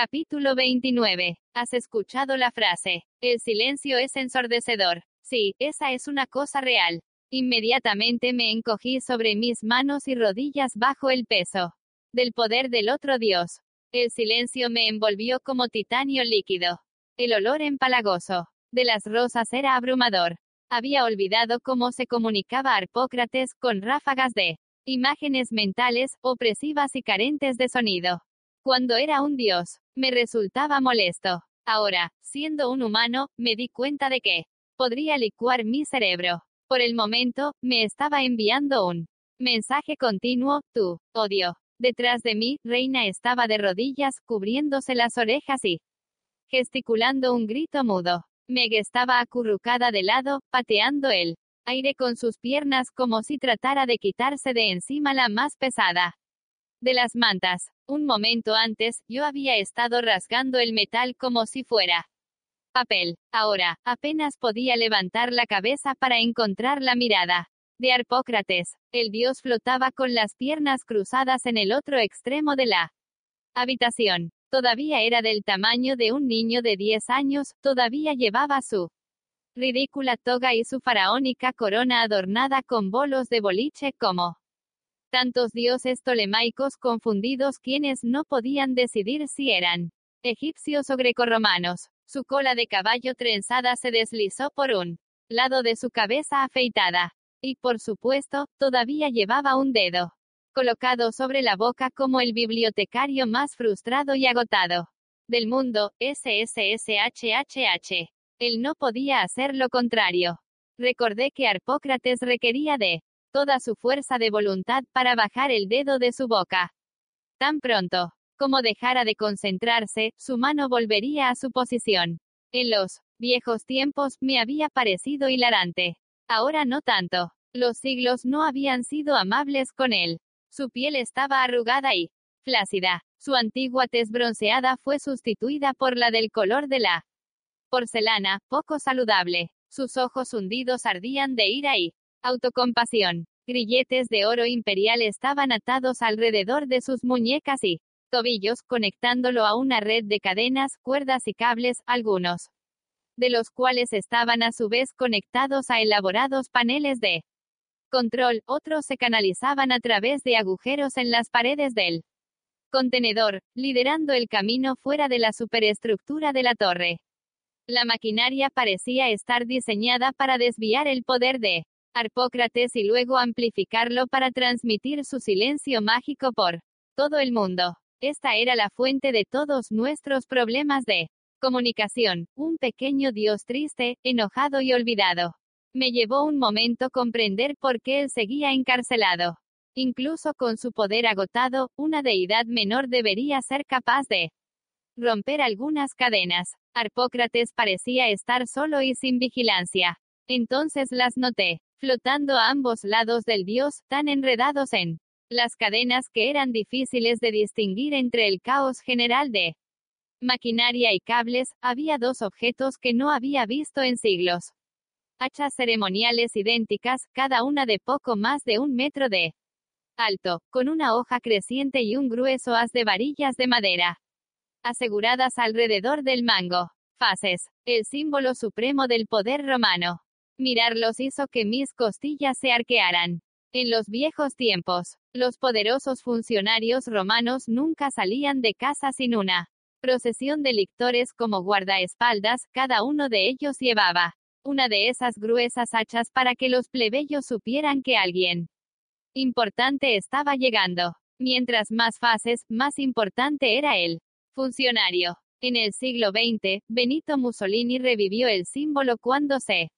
Capítulo 29. ¿Has escuchado la frase? El silencio es ensordecedor. Sí, esa es una cosa real. Inmediatamente me encogí sobre mis manos y rodillas bajo el peso del poder del otro Dios. El silencio me envolvió como titanio líquido. El olor empalagoso de las rosas era abrumador. Había olvidado cómo se comunicaba Arpócrates con ráfagas de imágenes mentales, opresivas y carentes de sonido. Cuando era un dios, me resultaba molesto. Ahora, siendo un humano, me di cuenta de que podría licuar mi cerebro. Por el momento, me estaba enviando un mensaje continuo, tú, odio. Detrás de mí, Reina estaba de rodillas, cubriéndose las orejas y gesticulando un grito mudo. Meg estaba acurrucada de lado, pateando el aire con sus piernas como si tratara de quitarse de encima la más pesada de las mantas. Un momento antes, yo había estado rasgando el metal como si fuera papel. Ahora, apenas podía levantar la cabeza para encontrar la mirada de Arpócrates. El dios flotaba con las piernas cruzadas en el otro extremo de la habitación. Todavía era del tamaño de un niño de 10 años, todavía llevaba su ridícula toga y su faraónica corona adornada con bolos de boliche como tantos dioses tolemaicos confundidos quienes no podían decidir si eran egipcios o grecorromanos. Su cola de caballo trenzada se deslizó por un lado de su cabeza afeitada. Y por supuesto, todavía llevaba un dedo colocado sobre la boca como el bibliotecario más frustrado y agotado del mundo, SSSHHH. Él no podía hacer lo contrario. Recordé que Arpócrates requería de toda su fuerza de voluntad para bajar el dedo de su boca. Tan pronto como dejara de concentrarse, su mano volvería a su posición. En los viejos tiempos me había parecido hilarante. Ahora no tanto. Los siglos no habían sido amables con él. Su piel estaba arrugada y flácida. Su antigua tez bronceada fue sustituida por la del color de la porcelana, poco saludable. Sus ojos hundidos ardían de ira y autocompasión. Grilletes de oro imperial estaban atados alrededor de sus muñecas y tobillos, conectándolo a una red de cadenas, cuerdas y cables, algunos de los cuales estaban a su vez conectados a elaborados paneles de control, otros se canalizaban a través de agujeros en las paredes del contenedor, liderando el camino fuera de la superestructura de la torre. La maquinaria parecía estar diseñada para desviar el poder de Arpócrates y luego amplificarlo para transmitir su silencio mágico por todo el mundo. Esta era la fuente de todos nuestros problemas de comunicación, un pequeño dios triste, enojado y olvidado. Me llevó un momento comprender por qué él seguía encarcelado. Incluso con su poder agotado, una deidad menor debería ser capaz de romper algunas cadenas. Arpócrates parecía estar solo y sin vigilancia. Entonces las noté, flotando a ambos lados del dios, tan enredados en las cadenas que eran difíciles de distinguir entre el caos general de maquinaria y cables, había dos objetos que no había visto en siglos. Hachas ceremoniales idénticas, cada una de poco más de un metro de alto, con una hoja creciente y un grueso haz de varillas de madera. Aseguradas alrededor del mango. Fases. El símbolo supremo del poder romano. Mirarlos hizo que mis costillas se arquearan. En los viejos tiempos, los poderosos funcionarios romanos nunca salían de casa sin una procesión de lictores como guardaespaldas, cada uno de ellos llevaba una de esas gruesas hachas para que los plebeyos supieran que alguien importante estaba llegando. Mientras más fases, más importante era el funcionario. En el siglo XX, Benito Mussolini revivió el símbolo cuando se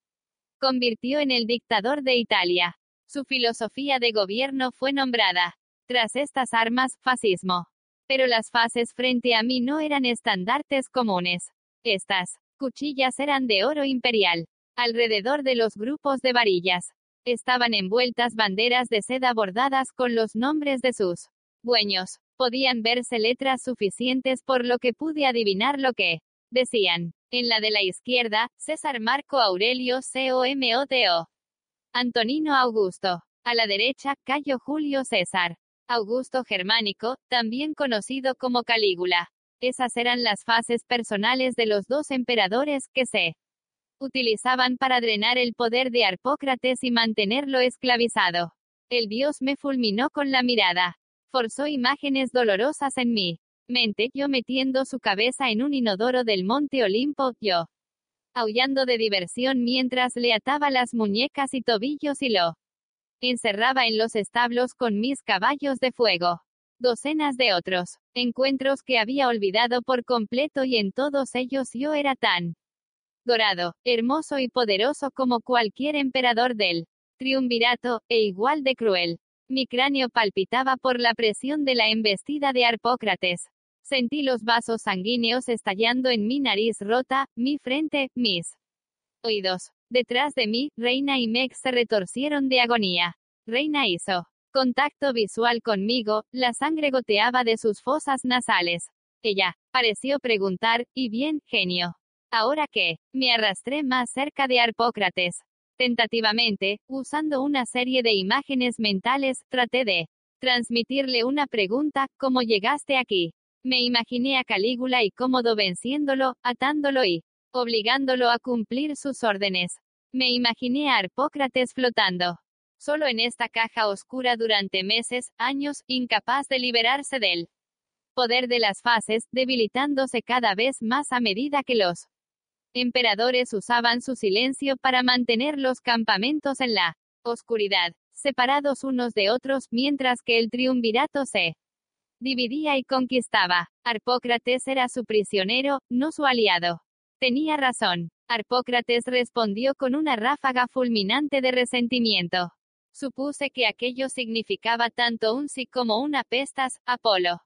convirtió en el dictador de Italia. Su filosofía de gobierno fue nombrada, tras estas armas, fascismo. Pero las fases frente a mí no eran estandartes comunes. Estas cuchillas eran de oro imperial. Alrededor de los grupos de varillas estaban envueltas banderas de seda bordadas con los nombres de sus dueños. Podían verse letras suficientes por lo que pude adivinar lo que decían. En la de la izquierda, César Marco Aurelio COMOTO. Antonino Augusto. A la derecha, Cayo Julio César. Augusto Germánico, también conocido como Calígula. Esas eran las fases personales de los dos emperadores que se utilizaban para drenar el poder de Arpócrates y mantenerlo esclavizado. El dios me fulminó con la mirada. Forzó imágenes dolorosas en mi mente, yo metiendo su cabeza en un inodoro del monte Olimpo, yo aullando de diversión mientras le ataba las muñecas y tobillos y lo encerraba en los establos con mis caballos de fuego. Docenas de otros encuentros que había olvidado por completo y en todos ellos yo era tan dorado, hermoso y poderoso como cualquier emperador del triunvirato, e igual de cruel. Mi cráneo palpitaba por la presión de la embestida de Arpócrates. Sentí los vasos sanguíneos estallando en mi nariz rota, mi frente, mis oídos. Detrás de mí, Reina y Meg se retorcieron de agonía. Reina hizo contacto visual conmigo, la sangre goteaba de sus fosas nasales. Ella pareció preguntar, ¿y bien, genio? ¿Ahora qué? Me arrastré más cerca de Arpócrates. Tentativamente, usando una serie de imágenes mentales, traté de transmitirle una pregunta, ¿cómo llegaste aquí? Me imaginé a Calígula y cómodo venciéndolo, atándolo y obligándolo a cumplir sus órdenes. Me imaginé a Arpócrates flotando solo en esta caja oscura durante meses, años, incapaz de liberarse del poder de las fases, debilitándose cada vez más a medida que los emperadores usaban su silencio para mantener los campamentos en la oscuridad, separados unos de otros, mientras que el triunvirato se dividía y conquistaba. Arpócrates era su prisionero, no su aliado. Tenía razón. Arpócrates respondió con una ráfaga fulminante de resentimiento. Supuse que aquello significaba tanto un sí como una pestas, Apolo.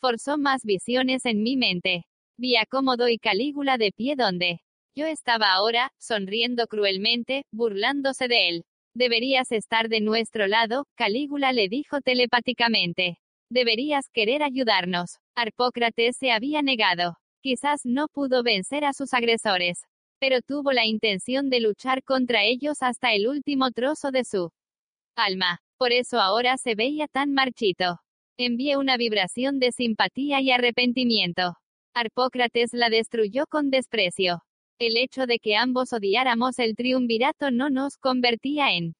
Forzó más visiones en mi mente. Vi a Cómodo y Calígula de pie donde yo estaba ahora, sonriendo cruelmente, burlándose de él. Deberías estar de nuestro lado, Calígula le dijo telepáticamente. Deberías querer ayudarnos. Arpócrates se había negado. Quizás no pudo vencer a sus agresores, pero tuvo la intención de luchar contra ellos hasta el último trozo de su alma. Por eso ahora se veía tan marchito. Envié una vibración de simpatía y arrepentimiento. Arpócrates la destruyó con desprecio. El hecho de que ambos odiáramos el triunvirato no nos convertía en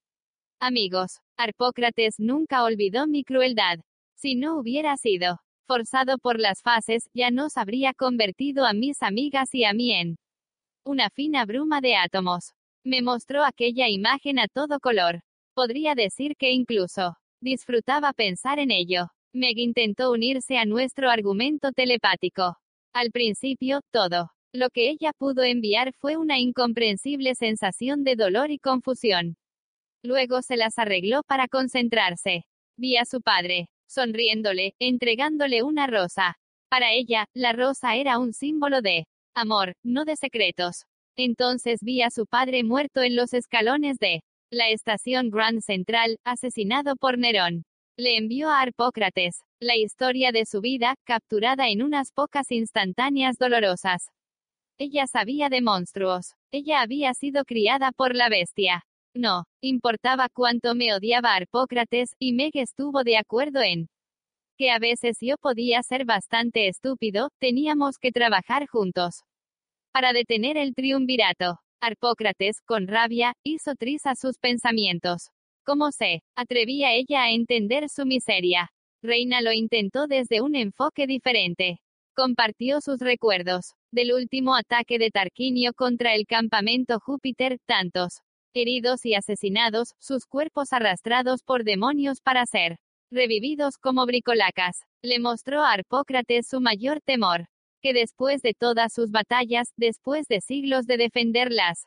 amigos. Arpócrates nunca olvidó mi crueldad. Si no hubiera sido forzado por las fases, ya nos habría convertido a mis amigas y a mí en una fina bruma de átomos. Me mostró aquella imagen a todo color. Podría decir que incluso disfrutaba pensar en ello. Meg intentó unirse a nuestro argumento telepático. Al principio, todo lo que ella pudo enviar fue una incomprensible sensación de dolor y confusión. Luego se las arregló para concentrarse. Vi a su padre, sonriéndole, entregándole una rosa. Para ella, la rosa era un símbolo de amor, no de secretos. Entonces vi a su padre muerto en los escalones de la estación Grand Central, asesinado por Nerón. Le envió a Arpócrates la historia de su vida, capturada en unas pocas instantáneas dolorosas. Ella sabía de monstruos. Ella había sido criada por la bestia. No, importaba cuánto me odiaba Arpócrates, y Meg estuvo de acuerdo en que a veces yo podía ser bastante estúpido, teníamos que trabajar juntos. Para detener el triunvirato, Arpócrates, con rabia, hizo trizas sus pensamientos. ¿Cómo se atrevía ella a entender su miseria? Reina lo intentó desde un enfoque diferente. Compartió sus recuerdos del último ataque de Tarquinio contra el campamento Júpiter, tantos heridos y asesinados, sus cuerpos arrastrados por demonios para ser revividos como bricolacas. Le mostró a Arpócrates su mayor temor, que después de todas sus batallas, después de siglos de defender las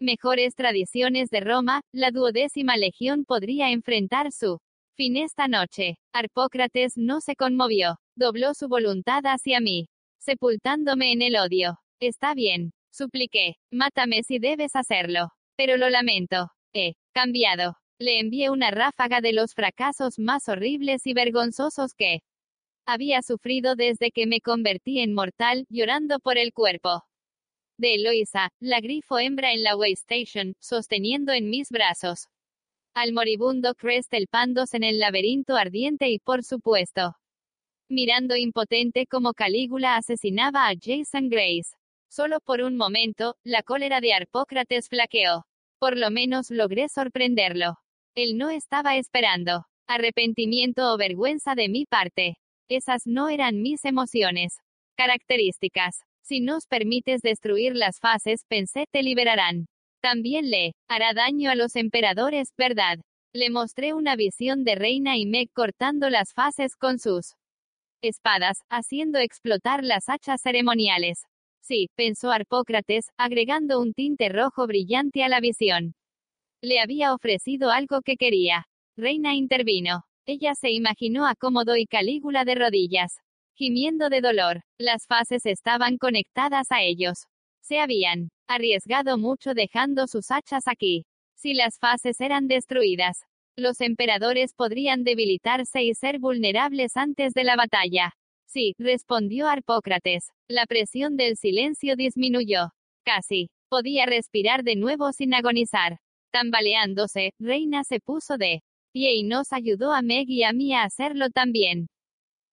mejores tradiciones de Roma, la duodécima legión podría enfrentar su Fin esta noche. Arpócrates no se conmovió. Dobló su voluntad hacia mí, sepultándome en el odio. Está bien, supliqué. Mátame si debes hacerlo. Pero lo lamento. He cambiado. Le envié una ráfaga de los fracasos más horribles y vergonzosos que había sufrido desde que me convertí en mortal, llorando por el cuerpo de Eloisa, la grifo hembra en la Waystation, sosteniendo en mis brazos al moribundo Crest elpándose en el laberinto ardiente y por supuesto, mirando impotente como Calígula asesinaba a Jason Grace. Solo por un momento, la cólera de Arpócrates flaqueó. Por lo menos logré sorprenderlo. Él no estaba esperando. Arrepentimiento o vergüenza de mi parte. Esas no eran mis emociones. Características. Si nos permites destruir las fases, pensé te liberarán. También le hará daño a los emperadores, ¿verdad? Le mostré una visión de Reina y Meg cortando las fases con sus espadas, haciendo explotar las hachas ceremoniales. Sí, pensó Arpócrates, agregando un tinte rojo brillante a la visión. Le había ofrecido algo que quería. Reina intervino. Ella se imaginó a Cómodo y Calígula de rodillas, gimiendo de dolor. Las fases estaban conectadas a ellos. Se habían arriesgado mucho dejando sus hachas aquí. Si las fases eran destruidas, los emperadores podrían debilitarse y ser vulnerables antes de la batalla. Sí, respondió Arpócrates. La presión del silencio disminuyó. Casi. Podía respirar de nuevo sin agonizar. Tambaleándose, Reina se puso de pie y nos ayudó a Meg y a mí a hacerlo también.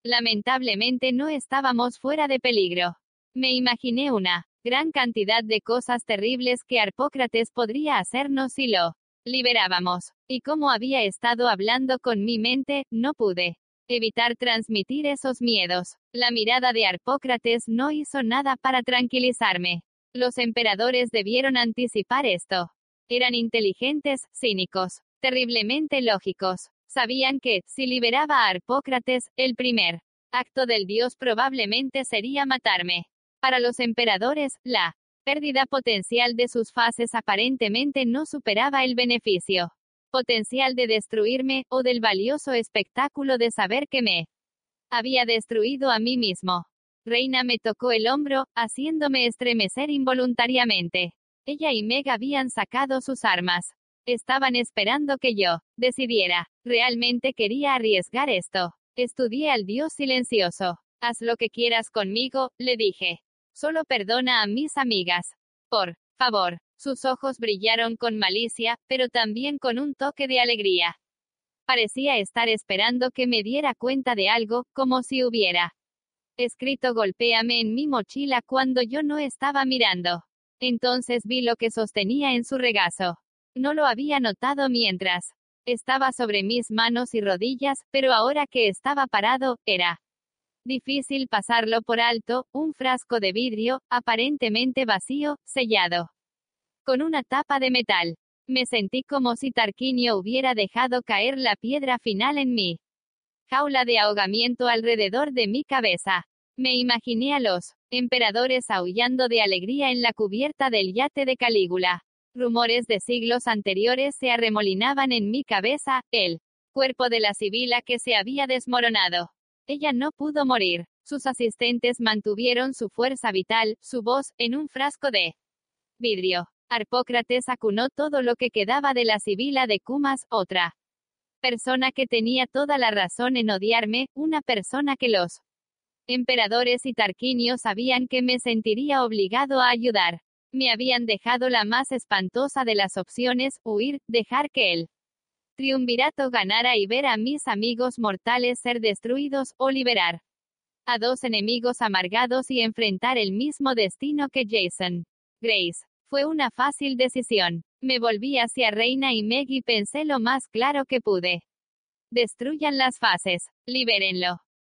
Lamentablemente no estábamos fuera de peligro. Me imaginé una gran cantidad de cosas terribles que Arpócrates podría hacernos si lo liberábamos. Y como había estado hablando con mi mente, no pude evitar transmitir esos miedos. La mirada de Arpócrates no hizo nada para tranquilizarme. Los emperadores debieron anticipar esto. Eran inteligentes, cínicos, terriblemente lógicos. Sabían que, si liberaba a Arpócrates, el primer acto del dios probablemente sería matarme. Para los emperadores, la pérdida potencial de sus fases aparentemente no superaba el beneficio potencial de destruirme, o del valioso espectáculo de saber que me había destruido a mí mismo. Reina me tocó el hombro, haciéndome estremecer involuntariamente. Ella y Meg habían sacado sus armas. Estaban esperando que yo decidiera. Realmente quería arriesgar esto. Estudié al dios silencioso. Haz lo que quieras conmigo, le dije. Solo perdona a mis amigas. Por favor. Sus ojos brillaron con malicia, pero también con un toque de alegría. Parecía estar esperando que me diera cuenta de algo, como si hubiera escrito golpéame en mi mochila cuando yo no estaba mirando. Entonces vi lo que sostenía en su regazo. No lo había notado mientras estaba sobre mis manos y rodillas, pero ahora que estaba parado, era Difícil pasarlo por alto, un frasco de vidrio, aparentemente vacío, sellado. Con una tapa de metal. Me sentí como si Tarquinio hubiera dejado caer la piedra final en mí. Jaula de ahogamiento alrededor de mi cabeza. Me imaginé a los emperadores aullando de alegría en la cubierta del yate de Calígula. Rumores de siglos anteriores se arremolinaban en mi cabeza, el cuerpo de la sibila que se había desmoronado. Ella no pudo morir. Sus asistentes mantuvieron su fuerza vital, su voz, en un frasco de vidrio. Arpócrates acunó todo lo que quedaba de la sibila de Cumas, otra persona que tenía toda la razón en odiarme, una persona que los emperadores y tarquinios sabían que me sentiría obligado a ayudar. Me habían dejado la más espantosa de las opciones, huir, dejar que él triunvirato ganara y ver a mis amigos mortales ser destruidos, o liberar a dos enemigos amargados y enfrentar el mismo destino que Jason. Grace. Fue una fácil decisión. Me volví hacia Reina y Meg y pensé lo más claro que pude. Destruyan las fases. Libérenlo.